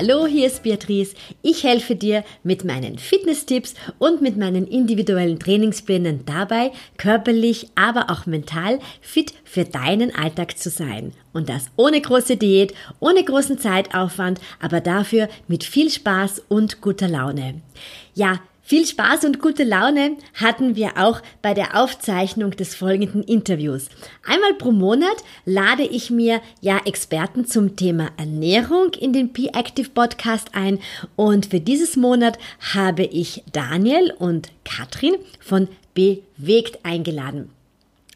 Hallo, hier ist Beatrice. Ich helfe dir mit meinen Fitness-Tipps und mit meinen individuellen Trainingsplänen dabei, körperlich, aber auch mental fit für deinen Alltag zu sein. Und das ohne große Diät, ohne großen Zeitaufwand, aber dafür mit viel Spaß und guter Laune. Ja, viel Spaß und gute Laune hatten wir auch bei der Aufzeichnung des folgenden Interviews. Einmal pro Monat lade ich mir ja Experten zum Thema Ernährung in den Be Active Podcast ein und für dieses Monat habe ich Daniel und Katrin von Bewegt eingeladen.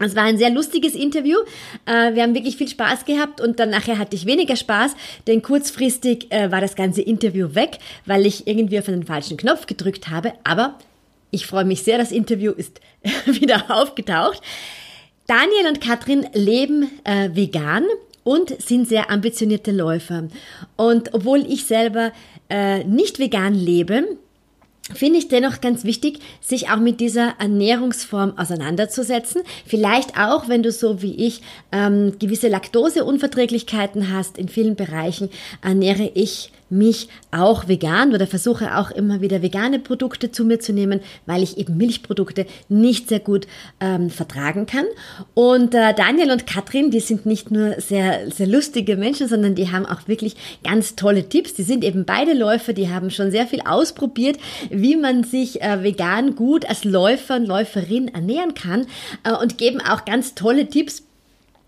Es war ein sehr lustiges Interview. Äh, wir haben wirklich viel Spaß gehabt und dann nachher hatte ich weniger Spaß, denn kurzfristig äh, war das ganze Interview weg, weil ich irgendwie auf einen falschen Knopf gedrückt habe. Aber ich freue mich sehr, das Interview ist wieder aufgetaucht. Daniel und Katrin leben äh, vegan und sind sehr ambitionierte Läufer. Und obwohl ich selber nicht vegan lebe, finde ich dennoch ganz wichtig, sich auch mit dieser Ernährungsform auseinanderzusetzen. Vielleicht auch, wenn du so wie ich ähm, gewisse Laktoseunverträglichkeiten hast. In vielen Bereichen ernähre ich mich auch vegan oder versuche auch immer wieder vegane Produkte zu mir zu nehmen, weil ich eben Milchprodukte nicht sehr gut ähm, vertragen kann. Und äh, Daniel und Katrin, die sind nicht nur sehr, sehr lustige Menschen, sondern die haben auch wirklich ganz tolle Tipps. Die sind eben beide Läufer, die haben schon sehr viel ausprobiert, wie man sich äh, vegan gut als Läufer und Läuferin ernähren kann äh, und geben auch ganz tolle Tipps,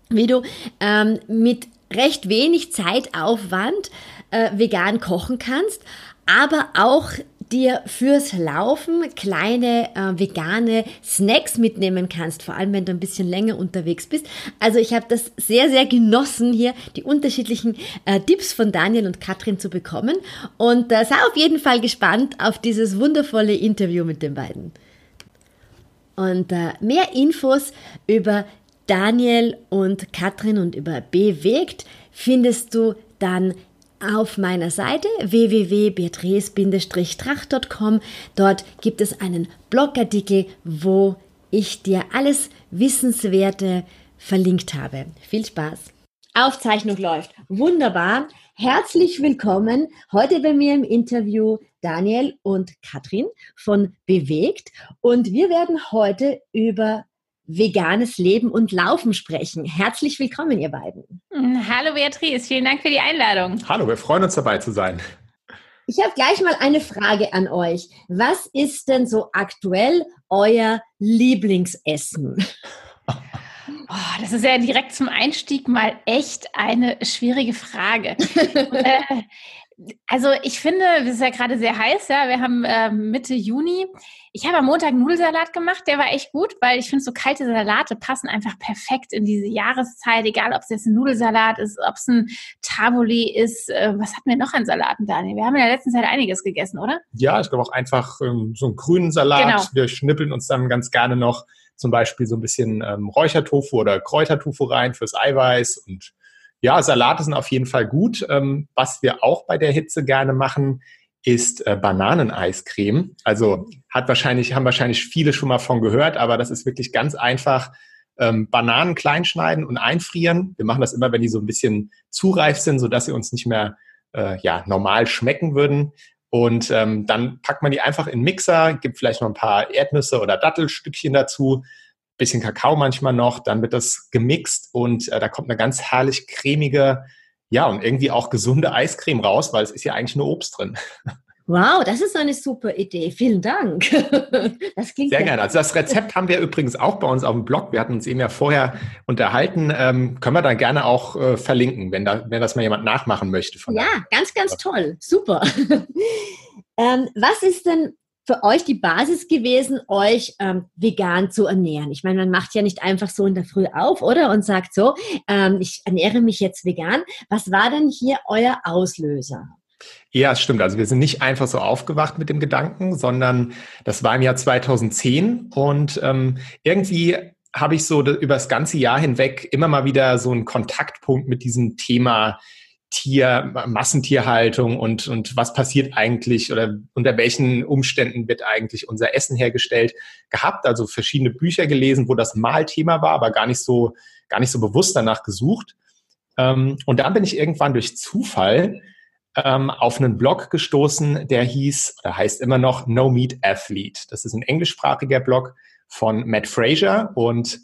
wie du ähm, mit recht wenig Zeitaufwand äh, vegan kochen kannst, aber auch dir fürs Laufen kleine äh, vegane Snacks mitnehmen kannst, vor allem wenn du ein bisschen länger unterwegs bist. Also ich habe das sehr, sehr genossen, hier die unterschiedlichen äh, Tipps von Daniel und Katrin zu bekommen und äh, sei auf jeden Fall gespannt auf dieses wundervolle Interview mit den beiden. Und äh, mehr Infos über Daniel und Katrin und über Bewegt findest du dann auf meiner Seite www.beatrice-tracht.com. Dort gibt es einen Blogartikel, wo ich dir alles Wissenswerte verlinkt habe. Viel Spaß. Aufzeichnung läuft. Wunderbar. Herzlich willkommen heute bei mir im Interview Daniel und Katrin von Bewegt. Und wir werden heute über veganes Leben und Laufen sprechen. Herzlich willkommen, ihr beiden. Hallo Beatrice, vielen Dank für die Einladung. Hallo, wir freuen uns dabei zu sein. Ich habe gleich mal eine Frage an euch. Was ist denn so aktuell euer Lieblingsessen? Oh, das ist ja direkt zum Einstieg mal echt eine schwierige Frage. äh, also ich finde, es ist ja gerade sehr heiß, ja. Wir haben äh, Mitte Juni. Ich habe am Montag Nudelsalat gemacht, der war echt gut, weil ich finde, so kalte Salate passen einfach perfekt in diese Jahreszeit, egal ob es jetzt ein Nudelsalat ist, ob es ein Tabuli ist. Äh, was hatten wir noch an Salaten, Daniel? Wir haben in der letzten Zeit einiges gegessen, oder? Ja, ich glaube auch einfach ähm, so einen grünen Salat. Genau. Wir schnippeln uns dann ganz gerne noch zum Beispiel so ein bisschen ähm, Räuchertofu oder Kräutertofu rein fürs Eiweiß und ja, Salate sind auf jeden Fall gut. Ähm, was wir auch bei der Hitze gerne machen, ist äh, Bananeneiscreme. Also hat wahrscheinlich, haben wahrscheinlich viele schon mal von gehört, aber das ist wirklich ganz einfach. Ähm, Bananen kleinschneiden und einfrieren. Wir machen das immer, wenn die so ein bisschen zu reif sind, sodass sie uns nicht mehr äh, ja, normal schmecken würden. Und ähm, dann packt man die einfach in Mixer, gibt vielleicht noch ein paar Erdnüsse oder Dattelstückchen dazu, bisschen Kakao manchmal noch, dann wird das gemixt und äh, da kommt eine ganz herrlich cremige, ja, und irgendwie auch gesunde Eiscreme raus, weil es ist ja eigentlich nur Obst drin. Wow, das ist eine super Idee. Vielen Dank. Das klingt sehr gerne. Also das Rezept haben wir übrigens auch bei uns auf dem Blog. Wir hatten uns eben ja vorher unterhalten. Ähm, können wir dann gerne auch äh, verlinken, wenn, da, wenn das mal jemand nachmachen möchte. ja, ganz, ganz toll. Super. ähm, was ist denn für euch die Basis gewesen, euch ähm, vegan zu ernähren? Ich meine, man macht ja nicht einfach so in der Früh auf, oder? Und sagt so, ähm, ich ernähre mich jetzt vegan. Was war denn hier euer Auslöser? Ja, es stimmt. Also wir sind nicht einfach so aufgewacht mit dem Gedanken, sondern das war im Jahr 2010 und ähm, irgendwie habe ich so über das ganze Jahr hinweg immer mal wieder so einen Kontaktpunkt mit diesem Thema Tier, Massentierhaltung und, und was passiert eigentlich oder unter welchen Umständen wird eigentlich unser Essen hergestellt gehabt. Also verschiedene Bücher gelesen, wo das mal Thema war, aber gar nicht so, gar nicht so bewusst danach gesucht. Ähm, und dann bin ich irgendwann durch Zufall ähm, auf einen Blog gestoßen, der hieß oder heißt immer noch No Meat Athlete. Das ist ein englischsprachiger Blog von Matt Fraser und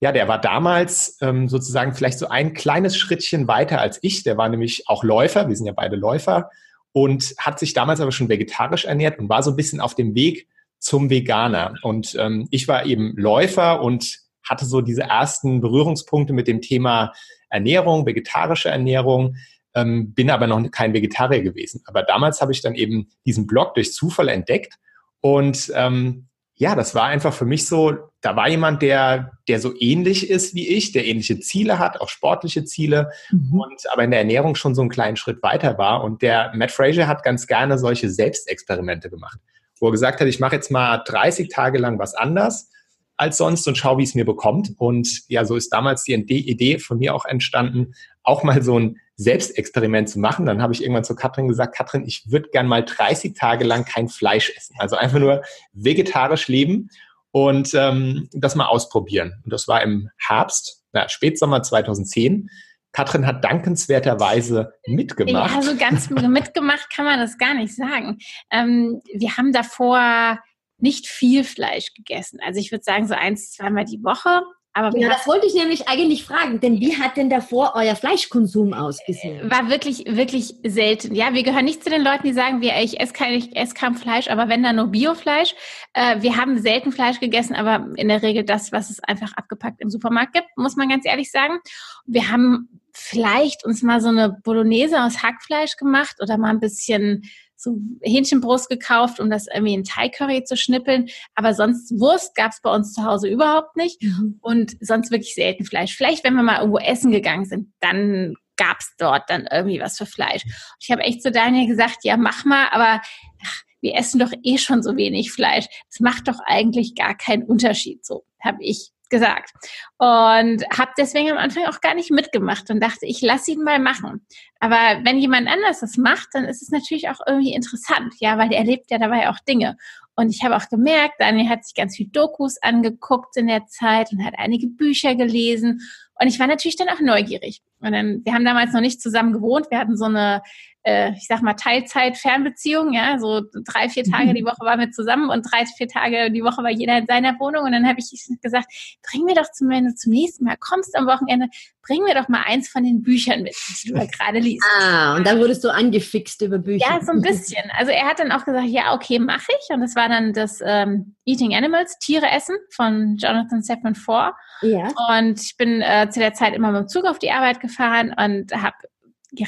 ja, der war damals ähm, sozusagen vielleicht so ein kleines Schrittchen weiter als ich. Der war nämlich auch Läufer, wir sind ja beide Läufer und hat sich damals aber schon vegetarisch ernährt und war so ein bisschen auf dem Weg zum Veganer. Und ähm, ich war eben Läufer und hatte so diese ersten Berührungspunkte mit dem Thema Ernährung, vegetarische Ernährung, ähm, bin aber noch kein Vegetarier gewesen. Aber damals habe ich dann eben diesen Blog durch Zufall entdeckt und ähm, ja, das war einfach für mich so, da war jemand, der, der so ähnlich ist wie ich, der ähnliche Ziele hat, auch sportliche Ziele mhm. und aber in der Ernährung schon so einen kleinen Schritt weiter war. Und der Matt Fraser hat ganz gerne solche Selbstexperimente gemacht, wo er gesagt hat, ich mache jetzt mal 30 Tage lang was anders als sonst und schau, wie es mir bekommt. Und ja, so ist damals die Idee von mir auch entstanden, auch mal so ein Selbstexperiment zu machen. Dann habe ich irgendwann zu Katrin gesagt, Katrin, ich würde gern mal 30 Tage lang kein Fleisch essen. Also einfach nur vegetarisch leben und ähm, das mal ausprobieren. Und das war im Herbst, na, Spätsommer 2010. Katrin hat dankenswerterweise mitgemacht. Ja, also ganz mitgemacht kann man das gar nicht sagen. Ähm, wir haben davor nicht viel Fleisch gegessen. Also ich würde sagen so eins, zweimal die Woche. Aber ja, das wollte ich nämlich eigentlich fragen, denn wie hat denn davor euer Fleischkonsum ausgesehen? War wirklich, wirklich selten. Ja, wir gehören nicht zu den Leuten, die sagen, wir, ich esse kein, ich esse kein Fleisch, aber wenn dann nur Biofleisch. Äh, wir haben selten Fleisch gegessen, aber in der Regel das, was es einfach abgepackt im Supermarkt gibt, muss man ganz ehrlich sagen. Wir haben vielleicht uns mal so eine Bolognese aus Hackfleisch gemacht oder mal ein bisschen so Hähnchenbrust gekauft, um das irgendwie in Thai-Curry zu schnippeln. Aber sonst Wurst gab es bei uns zu Hause überhaupt nicht. Mhm. Und sonst wirklich selten Fleisch. Vielleicht, wenn wir mal irgendwo essen gegangen sind, dann gab es dort dann irgendwie was für Fleisch. Und ich habe echt zu Daniel gesagt, ja, mach mal, aber ach, wir essen doch eh schon so wenig Fleisch. Das macht doch eigentlich gar keinen Unterschied. So habe ich gesagt. Und habe deswegen am Anfang auch gar nicht mitgemacht und dachte, ich lasse ihn mal machen. Aber wenn jemand anders das macht, dann ist es natürlich auch irgendwie interessant, ja, weil er erlebt ja dabei auch Dinge. Und ich habe auch gemerkt, Daniel hat sich ganz viel Dokus angeguckt in der Zeit und hat einige Bücher gelesen. Und ich war natürlich dann auch neugierig. Und dann, wir haben damals noch nicht zusammen gewohnt. Wir hatten so eine äh, ich sag mal, Teilzeit-Fernbeziehung, ja, so drei, vier Tage die Woche waren wir zusammen und drei, vier Tage die Woche war jeder in seiner Wohnung und dann habe ich gesagt, bring mir doch zum, wenn du zum nächsten Mal kommst am Wochenende, bring mir doch mal eins von den Büchern mit, die du gerade liest. Ah, und dann wurdest du angefixt über Bücher. Ja, so ein bisschen. Also er hat dann auch gesagt, ja, okay, mache ich. Und das war dann das ähm, Eating Animals, Tiere essen von Jonathan Safran Foer. Ja. Und ich bin äh, zu der Zeit immer mit dem Zug auf die Arbeit gefahren und habe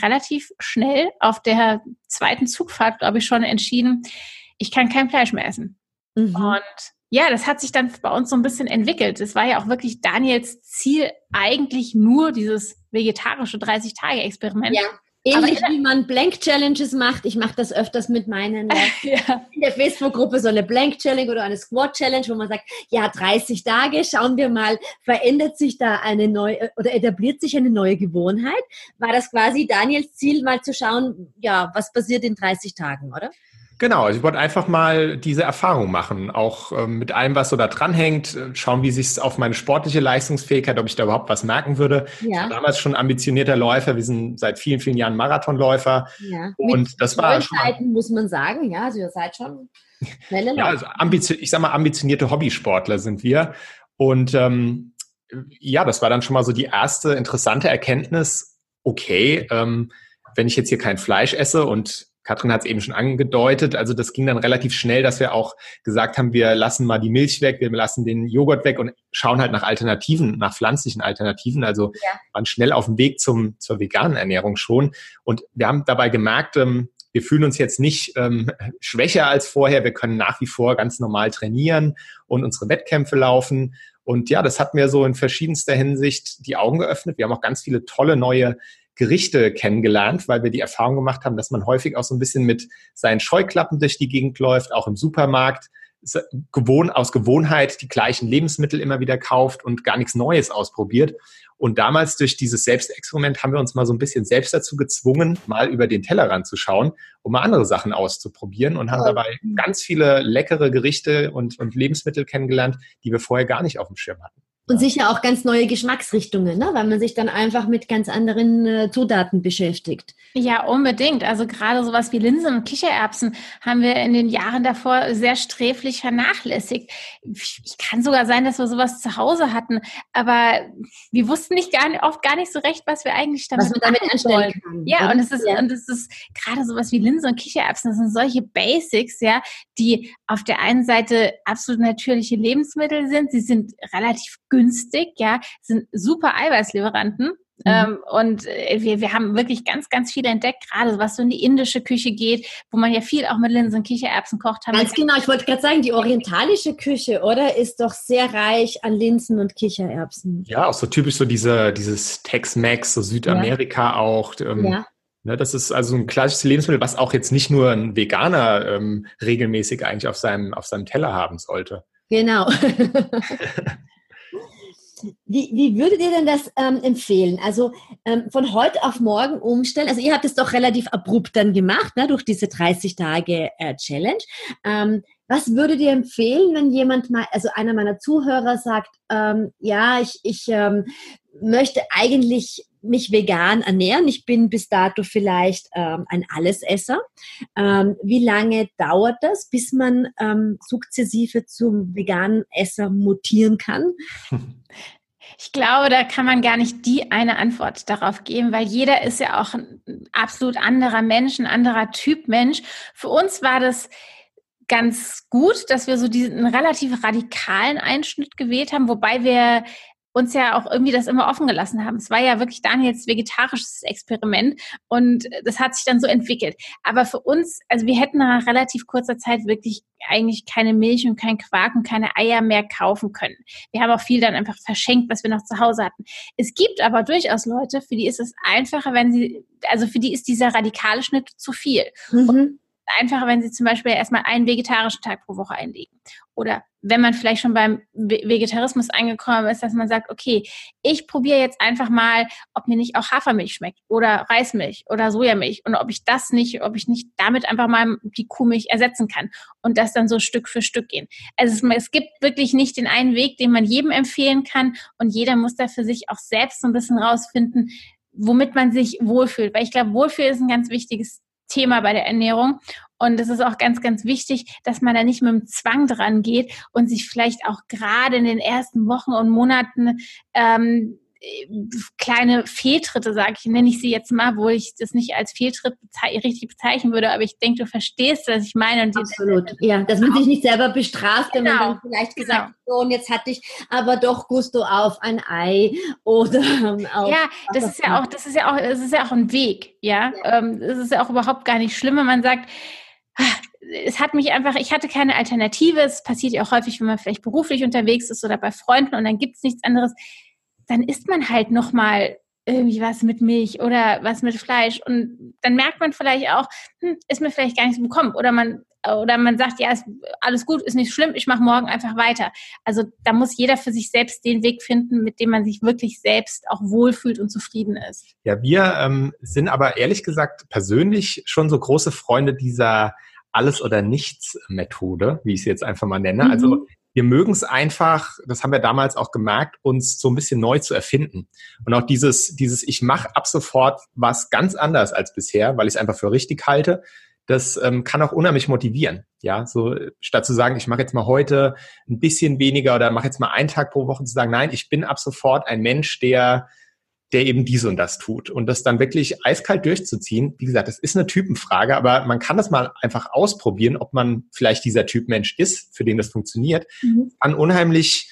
relativ schnell auf der zweiten Zugfahrt, glaube ich, schon entschieden, ich kann kein Fleisch mehr essen. Mhm. Und ja, das hat sich dann bei uns so ein bisschen entwickelt. Es war ja auch wirklich Daniels Ziel, eigentlich nur dieses vegetarische 30-Tage-Experiment. Ja. Ähnlich wie man Blank Challenges macht. Ich mache das öfters mit meinen ja. in der Facebook-Gruppe so eine Blank Challenge oder eine Squat Challenge, wo man sagt, ja, 30 Tage, schauen wir mal, verändert sich da eine neue oder etabliert sich eine neue Gewohnheit? War das quasi Daniels Ziel, mal zu schauen, ja, was passiert in 30 Tagen, oder? Genau, also ich wollte einfach mal diese Erfahrung machen, auch ähm, mit allem, was so da dranhängt, äh, schauen, wie sich es auf meine sportliche Leistungsfähigkeit, ob ich da überhaupt was merken würde. Ja. Ich war damals schon ambitionierter Läufer, wir sind seit vielen, vielen Jahren Marathonläufer. Ja. Und mit das war schon Zeiten muss man sagen, ja, also ihr seid schon schnelle Läufer. Ja, also ambitioniert, ich sag mal, ambitionierte Hobbysportler sind wir. Und ähm, ja, das war dann schon mal so die erste interessante Erkenntnis, okay, ähm, wenn ich jetzt hier kein Fleisch esse und Katrin hat es eben schon angedeutet. Also das ging dann relativ schnell, dass wir auch gesagt haben, wir lassen mal die Milch weg, wir lassen den Joghurt weg und schauen halt nach Alternativen, nach pflanzlichen Alternativen. Also ja. waren schnell auf dem Weg zum, zur veganen Ernährung schon. Und wir haben dabei gemerkt, ähm, wir fühlen uns jetzt nicht ähm, schwächer als vorher. Wir können nach wie vor ganz normal trainieren und unsere Wettkämpfe laufen. Und ja, das hat mir so in verschiedenster Hinsicht die Augen geöffnet. Wir haben auch ganz viele tolle neue Gerichte kennengelernt, weil wir die Erfahrung gemacht haben, dass man häufig auch so ein bisschen mit seinen Scheuklappen durch die Gegend läuft, auch im Supermarkt gewohn, aus Gewohnheit die gleichen Lebensmittel immer wieder kauft und gar nichts Neues ausprobiert. Und damals durch dieses Selbstexperiment haben wir uns mal so ein bisschen selbst dazu gezwungen, mal über den Tellerrand zu schauen, um mal andere Sachen auszuprobieren und haben dabei ganz viele leckere Gerichte und, und Lebensmittel kennengelernt, die wir vorher gar nicht auf dem Schirm hatten. Und sicher auch ganz neue Geschmacksrichtungen, ne? weil man sich dann einfach mit ganz anderen äh, Zutaten beschäftigt. Ja, unbedingt. Also gerade sowas wie Linsen und Kichererbsen haben wir in den Jahren davor sehr sträflich vernachlässigt. Ich kann sogar sein, dass wir sowas zu Hause hatten, aber wir wussten nicht gar, oft gar nicht so recht, was wir eigentlich damit, was man damit anstellen kann. Ja, oder? und es ist ja. und es ist gerade sowas wie Linsen und Kichererbsen. Das sind solche Basics, ja, die auf der einen Seite absolut natürliche Lebensmittel sind. Sie sind relativ günstig, ja, sind super Eiweißlieferanten. Mhm. Ähm, und äh, wir, wir haben wirklich ganz, ganz viel entdeckt, gerade was so in die indische Küche geht, wo man ja viel auch mit Linsen und Kichererbsen kocht. Haben ganz genau, ich wollte gerade sagen, die orientalische Küche, oder, ist doch sehr reich an Linsen und Kichererbsen. Ja, auch so typisch so diese, dieses Tex-Mex, so Südamerika ja. auch. Ähm, ja. Ne, das ist also ein klassisches Lebensmittel, was auch jetzt nicht nur ein Veganer ähm, regelmäßig eigentlich auf seinem, auf seinem Teller haben sollte. Genau. Wie, wie würdet ihr denn das ähm, empfehlen? Also ähm, von heute auf morgen umstellen. Also ihr habt es doch relativ abrupt dann gemacht, ne, durch diese 30 Tage äh, Challenge. Ähm, was würdet ihr empfehlen, wenn jemand mal, also einer meiner Zuhörer sagt, ähm, ja, ich, ich ähm, möchte eigentlich mich vegan ernähren. Ich bin bis dato vielleicht ähm, ein Allesesser. Ähm, wie lange dauert das, bis man ähm, sukzessive zum veganen Esser mutieren kann? Ich glaube, da kann man gar nicht die eine Antwort darauf geben, weil jeder ist ja auch ein absolut anderer Mensch, ein anderer Typ Mensch. Für uns war das ganz gut, dass wir so diesen relativ radikalen Einschnitt gewählt haben, wobei wir uns ja auch irgendwie das immer offen gelassen haben. Es war ja wirklich Daniels vegetarisches Experiment und das hat sich dann so entwickelt. Aber für uns, also wir hätten nach relativ kurzer Zeit wirklich eigentlich keine Milch und kein Quark und keine Eier mehr kaufen können. Wir haben auch viel dann einfach verschenkt, was wir noch zu Hause hatten. Es gibt aber durchaus Leute, für die ist es einfacher, wenn sie, also für die ist dieser radikale Schnitt zu viel. Mhm einfacher, wenn Sie zum Beispiel erstmal einen vegetarischen Tag pro Woche einlegen. Oder wenn man vielleicht schon beim Vegetarismus angekommen ist, dass man sagt, okay, ich probiere jetzt einfach mal, ob mir nicht auch Hafermilch schmeckt oder Reismilch oder Sojamilch und ob ich das nicht, ob ich nicht damit einfach mal die Kuhmilch ersetzen kann und das dann so Stück für Stück gehen. Also es, es gibt wirklich nicht den einen Weg, den man jedem empfehlen kann und jeder muss da für sich auch selbst so ein bisschen rausfinden, womit man sich wohlfühlt. Weil ich glaube, Wohlfühl ist ein ganz wichtiges Thema bei der Ernährung. Und es ist auch ganz, ganz wichtig, dass man da nicht mit dem Zwang dran geht und sich vielleicht auch gerade in den ersten Wochen und Monaten ähm, kleine Fehltritte, sage ich, nenne ich sie jetzt mal, wo ich das nicht als Fehltritt bezei richtig bezeichnen würde, aber ich denke, du verstehst, was ich meine. Und Absolut, ja, dass man sich nicht selber bestraft, wenn genau. man dann vielleicht gesagt genau. so, und jetzt hatte ich aber doch Gusto auf ein Ei oder auf Ja, das ist ja auch, das ist ja auch, das ist ja auch ein Weg, ja. ja. Ähm, es ist ja auch überhaupt gar nicht schlimm, wenn man sagt, ah, es hat mich einfach, ich hatte keine Alternative. Es passiert ja auch häufig, wenn man vielleicht beruflich unterwegs ist oder bei Freunden und dann gibt es nichts anderes dann isst man halt nochmal irgendwie was mit Milch oder was mit Fleisch und dann merkt man vielleicht auch, hm, ist mir vielleicht gar nichts bekommen oder man oder man sagt, ja, ist alles gut, ist nicht schlimm, ich mache morgen einfach weiter. Also da muss jeder für sich selbst den Weg finden, mit dem man sich wirklich selbst auch wohlfühlt und zufrieden ist. Ja, wir ähm, sind aber ehrlich gesagt persönlich schon so große Freunde dieser alles oder nichts Methode, wie ich sie jetzt einfach mal nenne. Mhm. Also wir mögen es einfach, das haben wir damals auch gemerkt, uns so ein bisschen neu zu erfinden. Und auch dieses, dieses ich mache ab sofort was ganz anders als bisher, weil ich es einfach für richtig halte, das ähm, kann auch unheimlich motivieren. Ja, so statt zu sagen, ich mache jetzt mal heute ein bisschen weniger oder mache jetzt mal einen Tag pro Woche zu sagen, nein, ich bin ab sofort ein Mensch, der der eben dies und das tut. Und das dann wirklich eiskalt durchzuziehen, wie gesagt, das ist eine Typenfrage, aber man kann das mal einfach ausprobieren, ob man vielleicht dieser Typ Mensch ist, für den das funktioniert. Mhm. Kann unheimlich,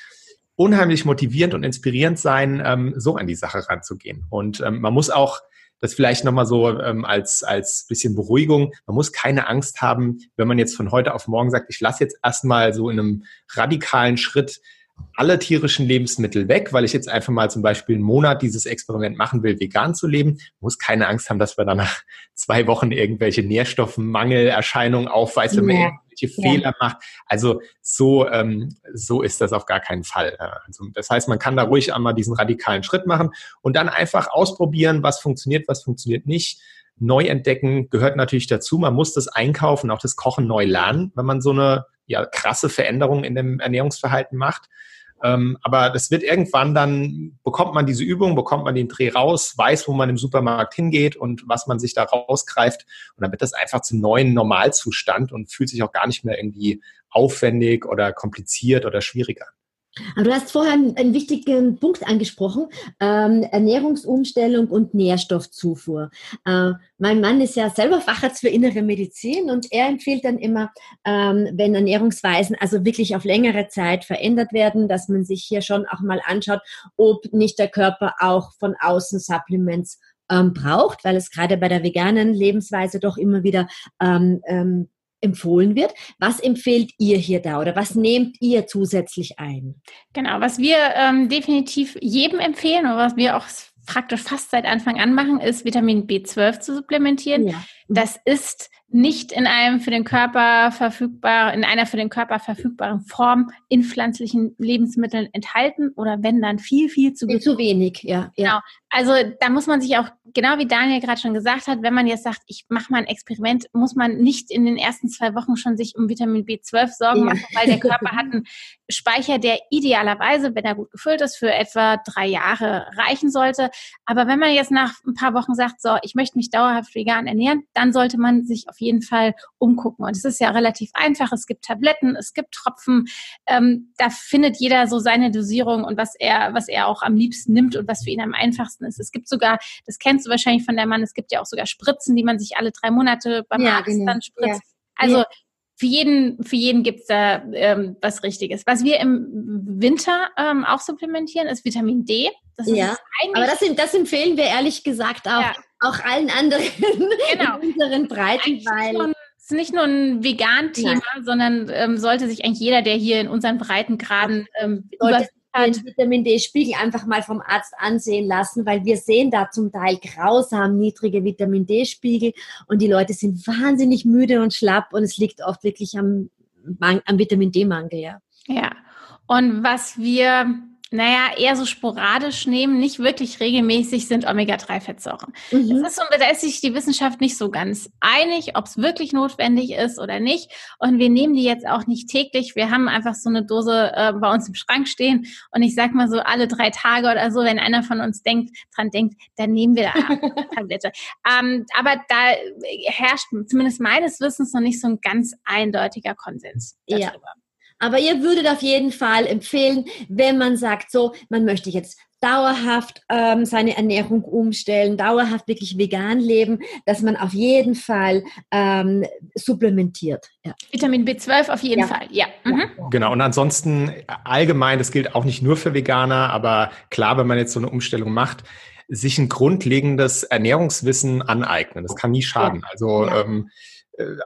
unheimlich motivierend und inspirierend sein, ähm, so an die Sache ranzugehen. Und ähm, man muss auch, das vielleicht nochmal so ähm, als, als bisschen Beruhigung, man muss keine Angst haben, wenn man jetzt von heute auf morgen sagt, ich lasse jetzt erstmal so in einem radikalen Schritt alle tierischen Lebensmittel weg, weil ich jetzt einfach mal zum Beispiel einen Monat dieses Experiment machen will, vegan zu leben, muss keine Angst haben, dass wir dann nach zwei Wochen irgendwelche Nährstoffmangelerscheinungen aufweisen, wenn man irgendwelche ja. Fehler macht. Also so, ähm, so ist das auf gar keinen Fall. Also das heißt, man kann da ruhig einmal diesen radikalen Schritt machen und dann einfach ausprobieren, was funktioniert, was funktioniert nicht. Neu entdecken gehört natürlich dazu. Man muss das Einkaufen, auch das Kochen neu lernen, wenn man so eine ja, krasse Veränderung in dem Ernährungsverhalten macht. Ähm, aber das wird irgendwann dann, bekommt man diese Übung, bekommt man den Dreh raus, weiß, wo man im Supermarkt hingeht und was man sich da rausgreift. Und dann wird das einfach zum neuen Normalzustand und fühlt sich auch gar nicht mehr irgendwie aufwendig oder kompliziert oder schwieriger. Aber du hast vorher einen, wichtigen Punkt angesprochen, ähm, Ernährungsumstellung und Nährstoffzufuhr. Äh, mein Mann ist ja selber Facharzt für innere Medizin und er empfiehlt dann immer, ähm, wenn Ernährungsweisen also wirklich auf längere Zeit verändert werden, dass man sich hier schon auch mal anschaut, ob nicht der Körper auch von außen Supplements ähm, braucht, weil es gerade bei der veganen Lebensweise doch immer wieder ähm, ähm, empfohlen wird. Was empfehlt ihr hier da oder was nehmt ihr zusätzlich ein? Genau, was wir ähm, definitiv jedem empfehlen oder was wir auch praktisch fast seit Anfang an machen, ist Vitamin B12 zu supplementieren. Ja. Das ist nicht in einem für den Körper verfügbar, in einer für den Körper verfügbaren Form in pflanzlichen Lebensmitteln enthalten oder wenn dann viel, viel zu, viel zu wenig, ja, ja. Genau. Also da muss man sich auch, genau wie Daniel gerade schon gesagt hat, wenn man jetzt sagt, ich mache mal ein Experiment, muss man nicht in den ersten zwei Wochen schon sich um Vitamin B12 Sorgen ja. machen, weil der Körper hat einen Speicher, der idealerweise, wenn er gut gefüllt ist, für etwa drei Jahre reichen sollte. Aber wenn man jetzt nach ein paar Wochen sagt, so, ich möchte mich dauerhaft vegan ernähren, dann sollte man sich auf jeden Fall umgucken. Und es ist ja relativ einfach. Es gibt Tabletten, es gibt Tropfen. Ähm, da findet jeder so seine Dosierung und was er, was er auch am liebsten nimmt und was für ihn am einfachsten ist. Es gibt sogar, das kennst du wahrscheinlich von der Mann, es gibt ja auch sogar Spritzen, die man sich alle drei Monate beim ja, Arzt genau. dann spritzt. Ja. Also für jeden, für jeden gibt's da ähm, was Richtiges. Was wir im Winter ähm, auch supplementieren, ist Vitamin D. Das ja, aber das, das empfehlen wir ehrlich gesagt auch, ja. Auch allen anderen genau. in unseren Breiten, weil es ist nicht nur ein Vegan-Thema, sondern ähm, sollte sich eigentlich jeder, der hier in unseren Breitengraden ähm, den Vitamin D-Spiegel einfach mal vom Arzt ansehen lassen, weil wir sehen da zum Teil grausam niedrige Vitamin D-Spiegel und die Leute sind wahnsinnig müde und schlapp und es liegt oft wirklich am, am Vitamin D-Mangel, ja. Ja. Und was wir naja, eher so sporadisch nehmen, nicht wirklich regelmäßig, sind Omega-3-Fettsäuren. Mhm. Das ist so, da ist sich die Wissenschaft nicht so ganz einig, ob es wirklich notwendig ist oder nicht. Und wir nehmen die jetzt auch nicht täglich. Wir haben einfach so eine Dose äh, bei uns im Schrank stehen. Und ich sag mal so alle drei Tage oder so, wenn einer von uns denkt, dran denkt, dann nehmen wir da eine Tablette. ähm, aber da herrscht zumindest meines Wissens noch nicht so ein ganz eindeutiger Konsens darüber. Ja. Aber ihr würdet auf jeden Fall empfehlen, wenn man sagt, so, man möchte jetzt dauerhaft ähm, seine Ernährung umstellen, dauerhaft wirklich vegan leben, dass man auf jeden Fall ähm, supplementiert. Ja. Vitamin B12 auf jeden ja. Fall, ja. Mhm. Genau, und ansonsten allgemein, das gilt auch nicht nur für Veganer, aber klar, wenn man jetzt so eine Umstellung macht, sich ein grundlegendes Ernährungswissen aneignen. Das kann nie schaden. Ja. Also ähm, äh,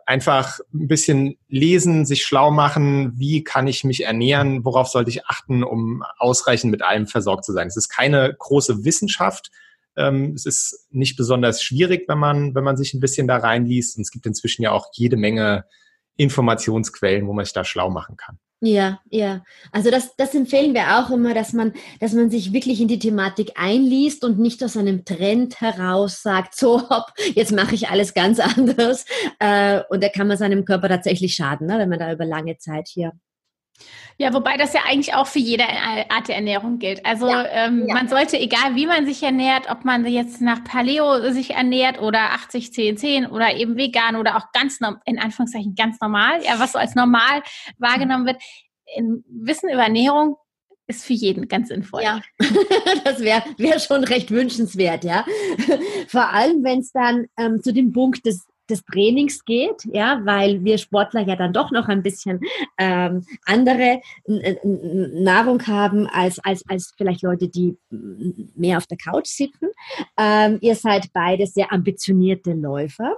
einfach ein bisschen lesen, sich schlau machen, wie kann ich mich ernähren, worauf sollte ich achten, um ausreichend mit allem versorgt zu sein. Es ist keine große Wissenschaft. Ähm, es ist nicht besonders schwierig, wenn man, wenn man sich ein bisschen da reinliest. Und es gibt inzwischen ja auch jede Menge Informationsquellen, wo man sich da schlau machen kann. Ja, ja. Also das, das empfehlen wir auch immer, dass man, dass man sich wirklich in die Thematik einliest und nicht aus einem Trend heraus sagt, so hopp, jetzt mache ich alles ganz anders. Äh, und da kann man seinem Körper tatsächlich schaden, ne, wenn man da über lange Zeit hier ja, wobei das ja eigentlich auch für jede Art der Ernährung gilt. Also ja, ähm, ja. man sollte, egal wie man sich ernährt, ob man jetzt nach Paleo sich ernährt oder 80, 10, 10 oder eben vegan oder auch ganz, in Anführungszeichen ganz normal, ja, was so als normal wahrgenommen wird, in Wissen über Ernährung ist für jeden ganz sinnvoll. Ja, das wäre wär schon recht wünschenswert, ja. Vor allem, wenn es dann ähm, zu dem Punkt des des Trainings geht, ja, weil wir Sportler ja dann doch noch ein bisschen ähm, andere Nahrung haben als, als, als vielleicht Leute, die mehr auf der Couch sitzen. Ähm, ihr seid beide sehr ambitionierte Läufer.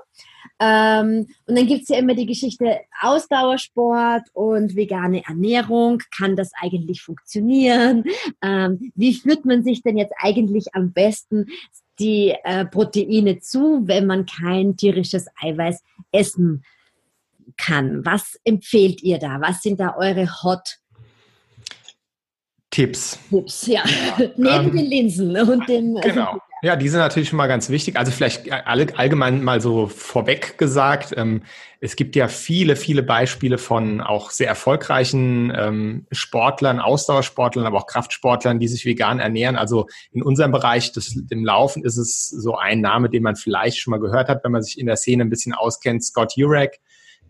Ähm, und dann gibt es ja immer die Geschichte Ausdauersport und vegane Ernährung. Kann das eigentlich funktionieren? Ähm, wie führt man sich denn jetzt eigentlich am besten die äh, Proteine zu, wenn man kein tierisches Eiweiß essen kann? Was empfehlt ihr da? Was sind da eure Hot Tipps. Tipps, ja. ja. Neben ähm, den Linsen und dem. Genau. Ja, die sind natürlich schon mal ganz wichtig. Also vielleicht alle, allgemein mal so vorweg gesagt. Ähm, es gibt ja viele, viele Beispiele von auch sehr erfolgreichen ähm, Sportlern, Ausdauersportlern, aber auch Kraftsportlern, die sich vegan ernähren. Also in unserem Bereich des, dem Laufen ist es so ein Name, den man vielleicht schon mal gehört hat, wenn man sich in der Szene ein bisschen auskennt. Scott Jurek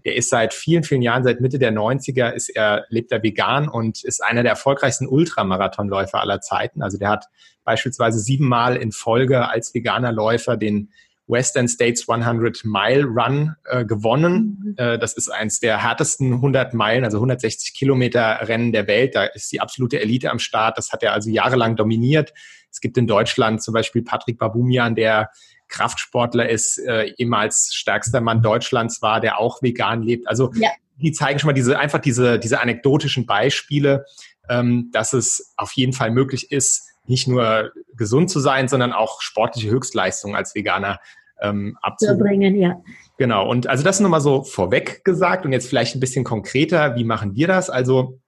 der ist seit vielen, vielen Jahren, seit Mitte der 90er, ist er, lebt er vegan und ist einer der erfolgreichsten Ultramarathonläufer aller Zeiten. Also der hat beispielsweise siebenmal in Folge als veganer Läufer den Western States 100 Mile Run äh, gewonnen. Mhm. Äh, das ist eins der härtesten 100 Meilen, also 160 Kilometer Rennen der Welt. Da ist die absolute Elite am Start. Das hat er also jahrelang dominiert. Es gibt in Deutschland zum Beispiel Patrick Babumian, der Kraftsportler ist, äh, ehemals stärkster Mann Deutschlands war, der auch vegan lebt. Also ja. die zeigen schon mal diese einfach diese diese anekdotischen Beispiele, ähm, dass es auf jeden Fall möglich ist, nicht nur gesund zu sein, sondern auch sportliche Höchstleistungen als Veganer ähm, abzubringen. Ja. Genau. Und also das nochmal so vorweg gesagt und jetzt vielleicht ein bisschen konkreter. Wie machen wir das? Also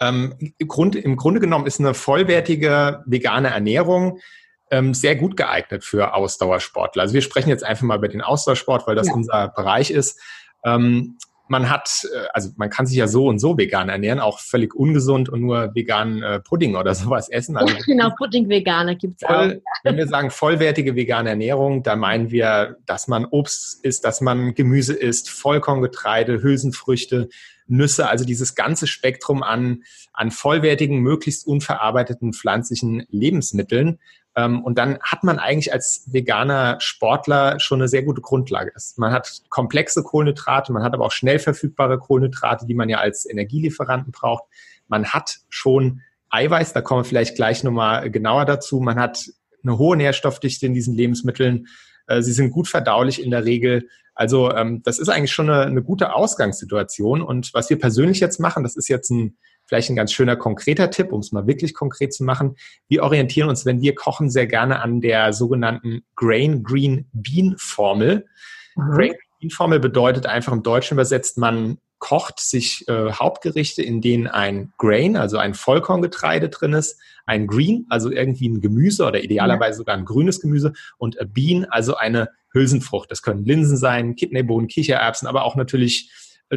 ähm, im, Grund, im Grunde genommen ist eine vollwertige vegane Ernährung ähm, sehr gut geeignet für Ausdauersportler. Also wir sprechen jetzt einfach mal über den Ausdauersport, weil das ja. unser Bereich ist. Ähm, man hat, äh, also man kann sich ja so und so vegan ernähren, auch völlig ungesund und nur veganen äh, Pudding oder sowas essen. Also genau, Pudding-Veganer gibt's voll, auch. Wenn wir sagen vollwertige vegane Ernährung, da meinen wir, dass man Obst isst, dass man Gemüse isst, Vollkorngetreide, Hülsenfrüchte, Nüsse, also dieses ganze Spektrum an, an vollwertigen, möglichst unverarbeiteten pflanzlichen Lebensmitteln, und dann hat man eigentlich als veganer Sportler schon eine sehr gute Grundlage. Man hat komplexe Kohlenhydrate, man hat aber auch schnell verfügbare Kohlenhydrate, die man ja als Energielieferanten braucht. Man hat schon Eiweiß, da kommen wir vielleicht gleich nochmal genauer dazu. Man hat eine hohe Nährstoffdichte in diesen Lebensmitteln. Äh, sie sind gut verdaulich in der Regel. Also ähm, das ist eigentlich schon eine, eine gute Ausgangssituation. Und was wir persönlich jetzt machen, das ist jetzt ein Vielleicht ein ganz schöner konkreter Tipp, um es mal wirklich konkret zu machen. Wir orientieren uns, wenn wir kochen, sehr gerne an der sogenannten Grain Green Bean Formel. Mhm. Grain Green Formel bedeutet einfach im Deutschen übersetzt, man kocht sich äh, Hauptgerichte, in denen ein Grain, also ein Vollkorngetreide drin ist, ein Green, also irgendwie ein Gemüse oder idealerweise sogar ein grünes Gemüse und a Bean, also eine Hülsenfrucht. Das können Linsen sein, Kidneybohnen, Kichererbsen, aber auch natürlich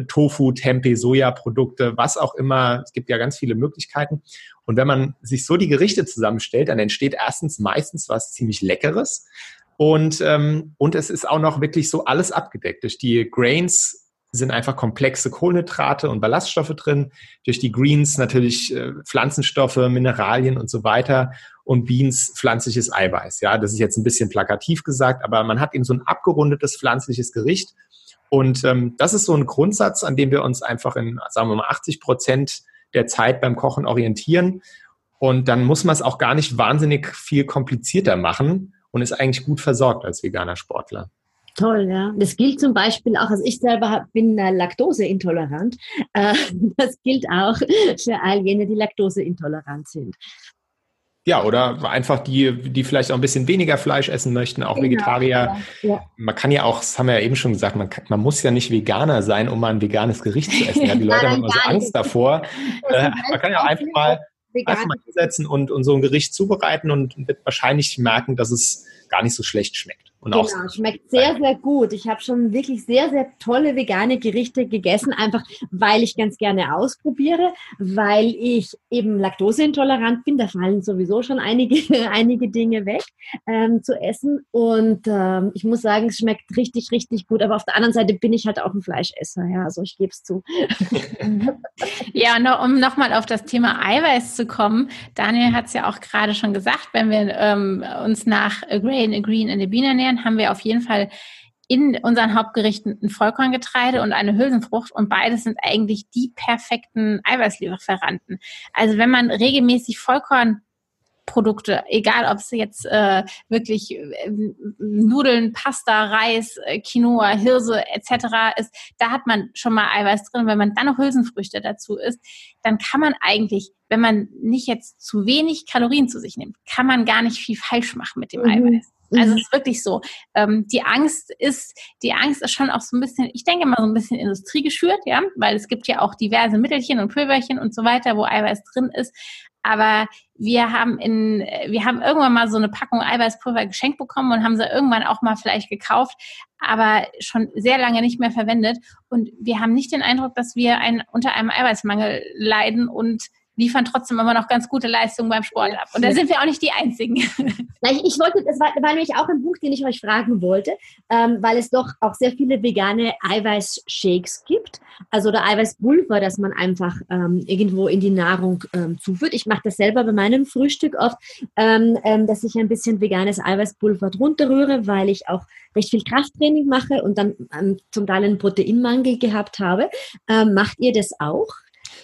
Tofu, Tempeh, Sojaprodukte, was auch immer. Es gibt ja ganz viele Möglichkeiten. Und wenn man sich so die Gerichte zusammenstellt, dann entsteht erstens meistens was ziemlich Leckeres. Und, ähm, und es ist auch noch wirklich so alles abgedeckt. Durch die Grains sind einfach komplexe Kohlenhydrate und Ballaststoffe drin. Durch die Greens natürlich äh, Pflanzenstoffe, Mineralien und so weiter. Und Beans pflanzliches Eiweiß. Ja, das ist jetzt ein bisschen plakativ gesagt, aber man hat eben so ein abgerundetes pflanzliches Gericht und ähm, das ist so ein Grundsatz, an dem wir uns einfach in, sagen wir mal, 80 Prozent der Zeit beim Kochen orientieren. Und dann muss man es auch gar nicht wahnsinnig viel komplizierter machen und ist eigentlich gut versorgt als veganer Sportler. Toll, ja. Das gilt zum Beispiel auch, also ich selber bin äh, laktoseintolerant. Äh, das gilt auch für all jene, die laktoseintolerant sind. Ja, oder einfach die, die vielleicht auch ein bisschen weniger Fleisch essen möchten, auch genau, Vegetarier. Ja, ja. Man kann ja auch, das haben wir ja eben schon gesagt, man, kann, man muss ja nicht Veganer sein, um mal ein veganes Gericht zu essen. Ja, die Leute haben immer so Angst davor. Äh, man kann ja einfach mal, einfach mal hinsetzen und, und so ein Gericht zubereiten und wird wahrscheinlich merken, dass es gar nicht so schlecht schmeckt. Und genau, auch schmeckt sehr, sehr gut. Ich habe schon wirklich sehr, sehr tolle vegane Gerichte gegessen, einfach weil ich ganz gerne ausprobiere, weil ich eben laktoseintolerant bin. Da fallen sowieso schon einige, einige Dinge weg ähm, zu essen. Und ähm, ich muss sagen, es schmeckt richtig, richtig gut. Aber auf der anderen Seite bin ich halt auch ein Fleischesser. Ja, also ich gebe es zu. ja, und um nochmal auf das Thema Eiweiß zu kommen. Daniel hat es ja auch gerade schon gesagt, wenn wir ähm, uns nach A Grain, A Green and a Bean ernähren, ernähren, haben wir auf jeden Fall in unseren Hauptgerichten ein Vollkorngetreide und eine Hülsenfrucht und beides sind eigentlich die perfekten Eiweißlieferanten. Also wenn man regelmäßig Vollkorn Fertigprodukte, egal ob es jetzt äh, wirklich äh, Nudeln, Pasta, Reis, äh, Quinoa, Hirse etc. ist, da hat man schon mal Eiweiß drin. Wenn man dann noch Hülsenfrüchte dazu isst, dann kann man eigentlich, wenn man nicht jetzt zu wenig Kalorien zu sich nimmt, kann man gar nicht viel falsch machen mit dem mhm. Eiweiß. Also mhm. es ist wirklich so. Ähm, die Angst ist, die Angst ist schon auch so ein bisschen, ich denke mal so ein bisschen Industrie geschürt, ja, weil es gibt ja auch diverse Mittelchen und Pülverchen und so weiter, wo Eiweiß drin ist. Aber wir haben in, wir haben irgendwann mal so eine Packung Eiweißpulver geschenkt bekommen und haben sie irgendwann auch mal vielleicht gekauft, aber schon sehr lange nicht mehr verwendet. Und wir haben nicht den Eindruck, dass wir ein, unter einem Eiweißmangel leiden und liefern trotzdem immer noch ganz gute Leistungen beim Sport ab. Und da sind wir auch nicht die Einzigen. Ich wollte, das war, war nämlich auch ein Buch, den ich euch fragen wollte, ähm, weil es doch auch sehr viele vegane Eiweißshakes gibt, also oder Eiweißpulver, das man einfach ähm, irgendwo in die Nahrung ähm, zuführt. Ich mache das selber bei meinem Frühstück oft, ähm, ähm, dass ich ein bisschen veganes Eiweißpulver drunter rühre, weil ich auch recht viel Krafttraining mache und dann ähm, zum Teil einen Proteinmangel gehabt habe. macht ihr das auch?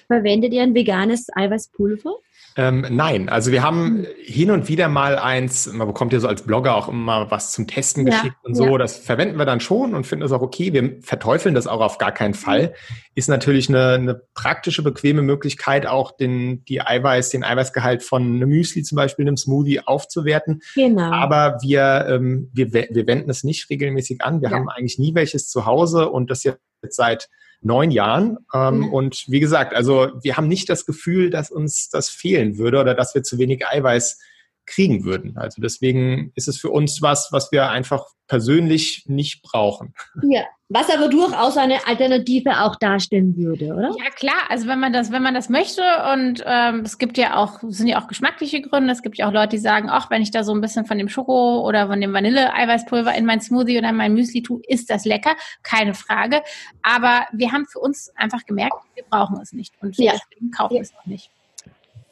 Verwendet ihr ein veganes Eiweißpulver? Ähm, nein, also wir haben hm. hin und wieder mal eins, man bekommt ja so als Blogger auch immer was zum Testen ja, geschickt und so. Ja. Das verwenden wir dann schon und finden es auch okay. Wir verteufeln das auch auf gar keinen Fall. Hm. Ist natürlich eine, eine praktische, bequeme Möglichkeit, auch den, die Eiweiß, den Eiweißgehalt von einem Müsli zum Beispiel, einem Smoothie aufzuwerten. Genau. Aber wir, ähm, wir, wir wenden es nicht regelmäßig an. Wir ja. haben eigentlich nie welches zu Hause und das jetzt seit neun Jahren. Ähm, mhm. Und wie gesagt, also wir haben nicht das Gefühl, dass uns das fehlen würde oder dass wir zu wenig Eiweiß kriegen würden. Also deswegen ist es für uns was, was wir einfach persönlich nicht brauchen. Ja, was aber durchaus eine Alternative auch darstellen würde, oder? Ja klar, also wenn man das, wenn man das möchte und ähm, es gibt ja auch, sind ja auch geschmackliche Gründe. Es gibt ja auch Leute, die sagen, ach, wenn ich da so ein bisschen von dem Schoko oder von dem Vanille-Eiweißpulver in mein Smoothie oder in mein Müsli tue, ist das lecker, keine Frage. Aber wir haben für uns einfach gemerkt, wir brauchen es nicht und ja. deswegen kaufen wir ja. es auch nicht.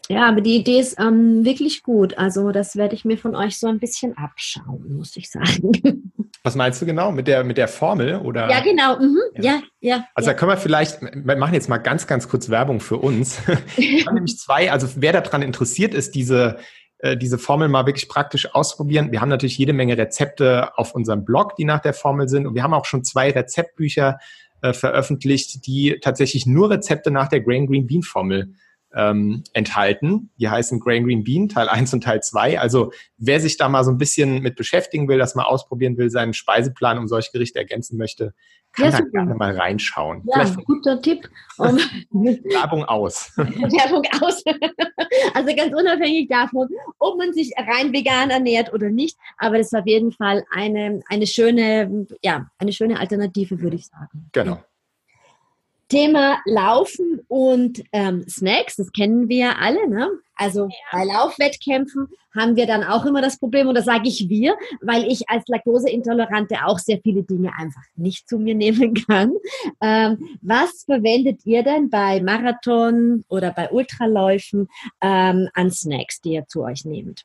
Ja, aber die Idee ist ähm, wirklich gut. Also das werde ich mir von euch so ein bisschen abschauen, muss ich sagen. Was meinst du genau mit der mit der Formel oder? Ja, genau. Mhm. Ja. ja, ja. Also da können wir vielleicht, wir machen jetzt mal ganz, ganz kurz Werbung für uns. wir haben nämlich zwei. Also wer daran interessiert ist, diese äh, diese Formel mal wirklich praktisch ausprobieren. Wir haben natürlich jede Menge Rezepte auf unserem Blog, die nach der Formel sind. Und wir haben auch schon zwei Rezeptbücher äh, veröffentlicht, die tatsächlich nur Rezepte nach der Grain Green Bean Formel ähm, enthalten. Die heißen Grain Green Bean, Teil 1 und Teil 2. Also wer sich da mal so ein bisschen mit beschäftigen will, das mal ausprobieren will, seinen Speiseplan um solche Gerichte ergänzen möchte, kann ja, da gerne mal reinschauen. Ja, Vielleicht guter Tipp. Um Werbung aus. Werbung aus. Also ganz unabhängig davon, ob man sich rein vegan ernährt oder nicht. Aber das ist auf jeden Fall eine, eine schöne, ja, eine schöne Alternative, würde ich sagen. Genau. Thema Laufen und ähm, Snacks, das kennen wir alle. Ne? Also ja. bei Laufwettkämpfen haben wir dann auch immer das Problem, und das sage ich wir, weil ich als Laktoseintolerante auch sehr viele Dinge einfach nicht zu mir nehmen kann. Ähm, was verwendet ihr denn bei Marathon oder bei Ultraläufen ähm, an Snacks, die ihr zu euch nehmt?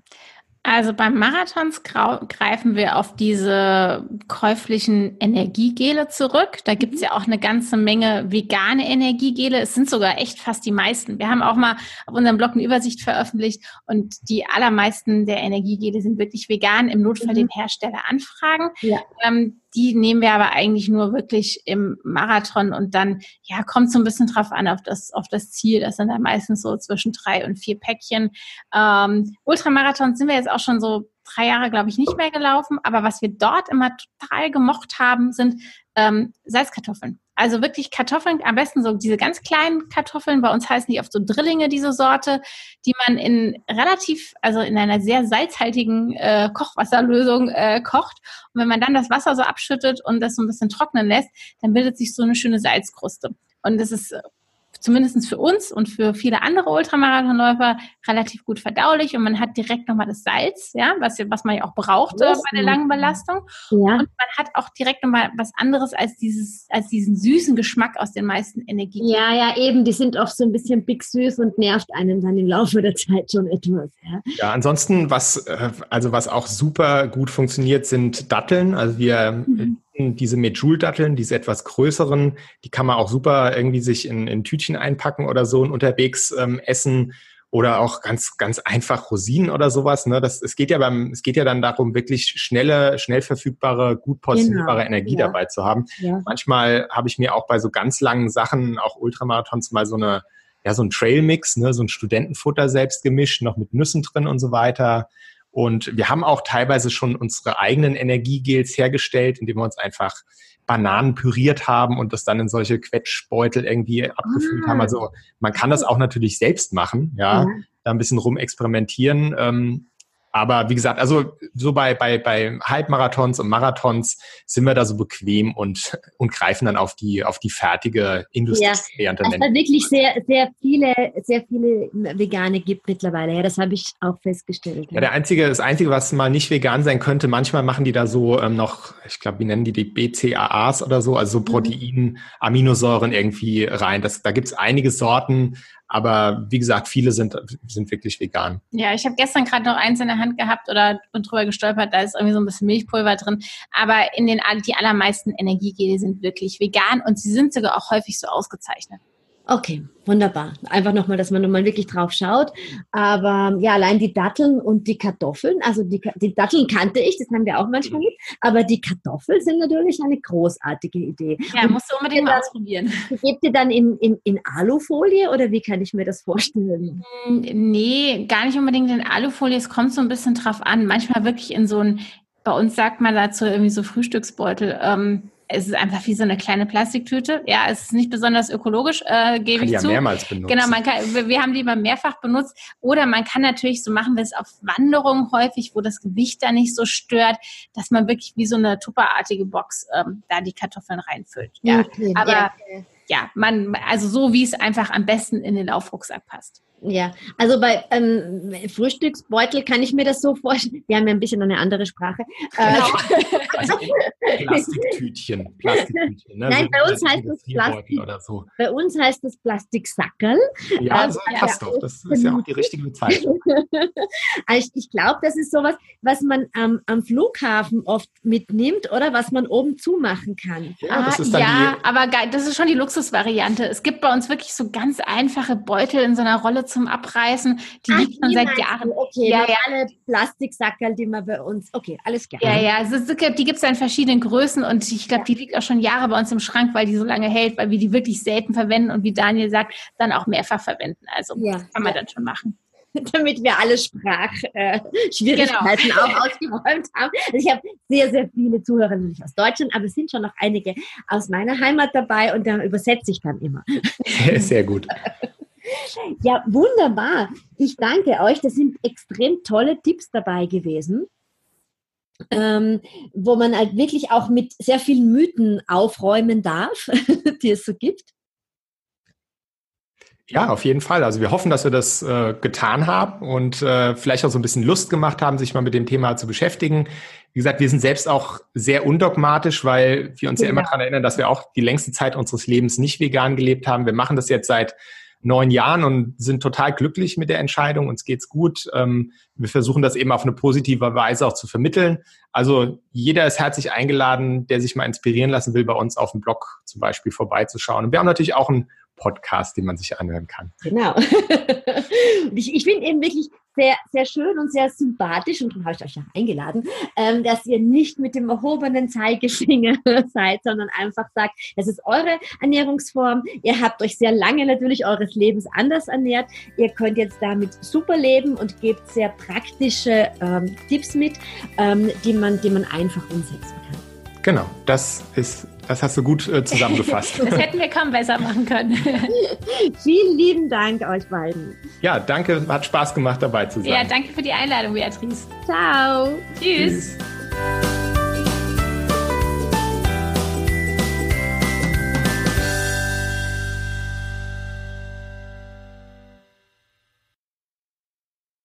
Also beim Marathons greifen wir auf diese käuflichen Energiegele zurück. Da gibt es mhm. ja auch eine ganze Menge vegane Energiegele. Es sind sogar echt fast die meisten. Wir haben auch mal auf unserem Blog eine Übersicht veröffentlicht und die allermeisten der Energiegele sind wirklich vegan. Im Notfall mhm. den Hersteller anfragen. Ja. Ähm, die nehmen wir aber eigentlich nur wirklich im Marathon und dann, ja, kommt so ein bisschen drauf an, auf das, auf das Ziel. Das sind dann meistens so zwischen drei und vier Päckchen. Ähm, Ultramarathons sind wir jetzt auch schon so drei Jahre, glaube ich, nicht mehr gelaufen. Aber was wir dort immer total gemocht haben, sind ähm, Salzkartoffeln. Also wirklich Kartoffeln, am besten so diese ganz kleinen Kartoffeln. Bei uns heißen die oft so Drillinge, diese Sorte, die man in relativ, also in einer sehr salzhaltigen äh, Kochwasserlösung äh, kocht. Und wenn man dann das Wasser so abschüttet und das so ein bisschen trocknen lässt, dann bildet sich so eine schöne Salzkruste. Und das ist zumindest für uns und für viele andere Ultramarathonläufer relativ gut verdaulich und man hat direkt nochmal das Salz, ja, was, was man ja auch braucht äh, bei der langen Belastung. Ja. Und man hat auch direkt nochmal was anderes als dieses, als diesen süßen Geschmack aus den meisten Energien. Ja, ja, eben, die sind oft so ein bisschen big süß und nervt einen dann im Laufe der Zeit schon etwas. Ja, ja ansonsten, was, äh, also was auch super gut funktioniert, sind Datteln. Also wir mhm diese Medjool-Datteln, diese etwas größeren, die kann man auch super irgendwie sich in, in Tütchen einpacken oder so und unterwegs ähm, essen. oder auch ganz, ganz einfach Rosinen oder sowas. Ne? Das, es geht ja beim, es geht ja dann darum, wirklich schnelle, schnell verfügbare, gut portionierbare genau. Energie ja. dabei zu haben. Ja. Manchmal habe ich mir auch bei so ganz langen Sachen, auch Ultramarathons, mal so eine, ja, so ein Trailmix, ne, so ein Studentenfutter selbst gemischt, noch mit Nüssen drin und so weiter. Und wir haben auch teilweise schon unsere eigenen Energiegels hergestellt, indem wir uns einfach Bananen püriert haben und das dann in solche Quetschbeutel irgendwie abgefüllt ah. haben. Also man kann das auch natürlich selbst machen, ja, ja. da ein bisschen rumexperimentieren. Ähm, aber wie gesagt, also so bei, bei, bei Halbmarathons und Marathons sind wir da so bequem und, und greifen dann auf die, auf die fertige Industrievariante. Ja, dass da wirklich sehr, sehr viele, sehr viele Vegane gibt mittlerweile. Ja, das habe ich auch festgestellt. Ja, der einzige, das einzige, was mal nicht vegan sein könnte, manchmal machen die da so ähm, noch, ich glaube, wie nennen die die BCAAs oder so, also so mhm. Protein, Aminosäuren irgendwie rein. Das, da gibt es einige Sorten, aber wie gesagt, viele sind, sind wirklich vegan. Ja, ich habe gestern gerade noch eins in der Hand gehabt oder und drüber gestolpert, da ist irgendwie so ein bisschen Milchpulver drin. Aber in den die allermeisten Energiegele sind wirklich vegan und sie sind sogar auch häufig so ausgezeichnet. Okay, wunderbar. Einfach nochmal, dass man nochmal wirklich drauf schaut. Aber ja, allein die Datteln und die Kartoffeln, also die, die Datteln kannte ich, das haben wir auch manchmal mit, aber die Kartoffeln sind natürlich eine großartige Idee. Ja, und musst du unbedingt mal ausprobieren. Gebt ihr dann in, in, in Alufolie oder wie kann ich mir das vorstellen? Hm, nee, gar nicht unbedingt in Alufolie. Es kommt so ein bisschen drauf an. Manchmal wirklich in so ein, bei uns sagt man dazu irgendwie so Frühstücksbeutel. Ähm, es ist einfach wie so eine kleine Plastiktüte. Ja, es ist nicht besonders ökologisch, äh, gebe kann ich ja zu. mehrmals benutzen. Genau, man kann, wir haben lieber mehrfach benutzt. Oder man kann natürlich, so machen wir es auf Wanderungen häufig, wo das Gewicht da nicht so stört, dass man wirklich wie so eine tupperartige Box ähm, da die Kartoffeln reinfüllt. Ja, okay, aber ja. ja, man, also so wie es einfach am besten in den Laufrucksack passt. Ja, also bei ähm, Frühstücksbeutel kann ich mir das so vorstellen. Wir haben ja ein bisschen eine andere Sprache. Äh, genau. also, Plastiktütchen. Plastiktütchen ne? Nein, bei uns heißt es Plastik. Oder so. Bei uns heißt es Plastiksackerl. Ja, das ähm, passt ja, doch. Das ist ja auch die richtige Bezeichnung. also ich, ich glaube, das ist sowas, was man ähm, am Flughafen oft mitnimmt oder was man oben zumachen kann. Ja, das ah, ja aber geil, das ist schon die Luxusvariante. Es gibt bei uns wirklich so ganz einfache Beutel in so einer Rolle zum Abreißen. Die liegt schon seit Jahren. Okay, ja, ja. Plastiksackerl, die man bei uns. Okay, alles klar. Ja, ja, ist, die gibt es in verschiedenen Größen und ich glaube, die liegt auch schon Jahre bei uns im Schrank, weil die so lange hält, weil wir die wirklich selten verwenden und wie Daniel sagt, dann auch mehrfach verwenden. Also ja. kann man dann schon machen damit wir alle Sprachschwierigkeiten genau. auch ausgeräumt haben. Also ich habe sehr, sehr viele Zuhörer, nicht aus Deutschland, aber es sind schon noch einige aus meiner Heimat dabei und da übersetze ich dann immer. Sehr gut. Ja, wunderbar. Ich danke euch. Das sind extrem tolle Tipps dabei gewesen. Ähm, wo man halt wirklich auch mit sehr vielen Mythen aufräumen darf, die es so gibt. Ja, auf jeden Fall. Also wir hoffen, dass wir das äh, getan haben und äh, vielleicht auch so ein bisschen Lust gemacht haben, sich mal mit dem Thema zu beschäftigen. Wie gesagt, wir sind selbst auch sehr undogmatisch, weil wir uns ja, ja immer daran erinnern, dass wir auch die längste Zeit unseres Lebens nicht vegan gelebt haben. Wir machen das jetzt seit neun Jahren und sind total glücklich mit der Entscheidung. Uns geht's gut. Ähm, wir versuchen das eben auf eine positive Weise auch zu vermitteln. Also jeder ist herzlich eingeladen, der sich mal inspirieren lassen will, bei uns auf dem Blog zum Beispiel vorbeizuschauen. Und wir haben natürlich auch einen Podcast, den man sich anhören kann. Genau. ich, ich finde eben wirklich sehr, sehr schön und sehr sympathisch, und darum habe ich euch auch eingeladen, ähm, dass ihr nicht mit dem erhobenen Zeigefinger seid, sondern einfach sagt, es ist eure Ernährungsform. Ihr habt euch sehr lange natürlich eures Lebens anders ernährt. Ihr könnt jetzt damit super leben und gebt sehr praktische ähm, Tipps mit, ähm, die, man, die man einfach umsetzen kann. Genau, das ist das hast du gut äh, zusammengefasst. das hätten wir kaum besser machen können. Vielen lieben Dank euch beiden. Ja, danke, hat Spaß gemacht dabei zu sein. Ja, danke für die Einladung, Beatrice. Ciao. Tschüss. Tschüss.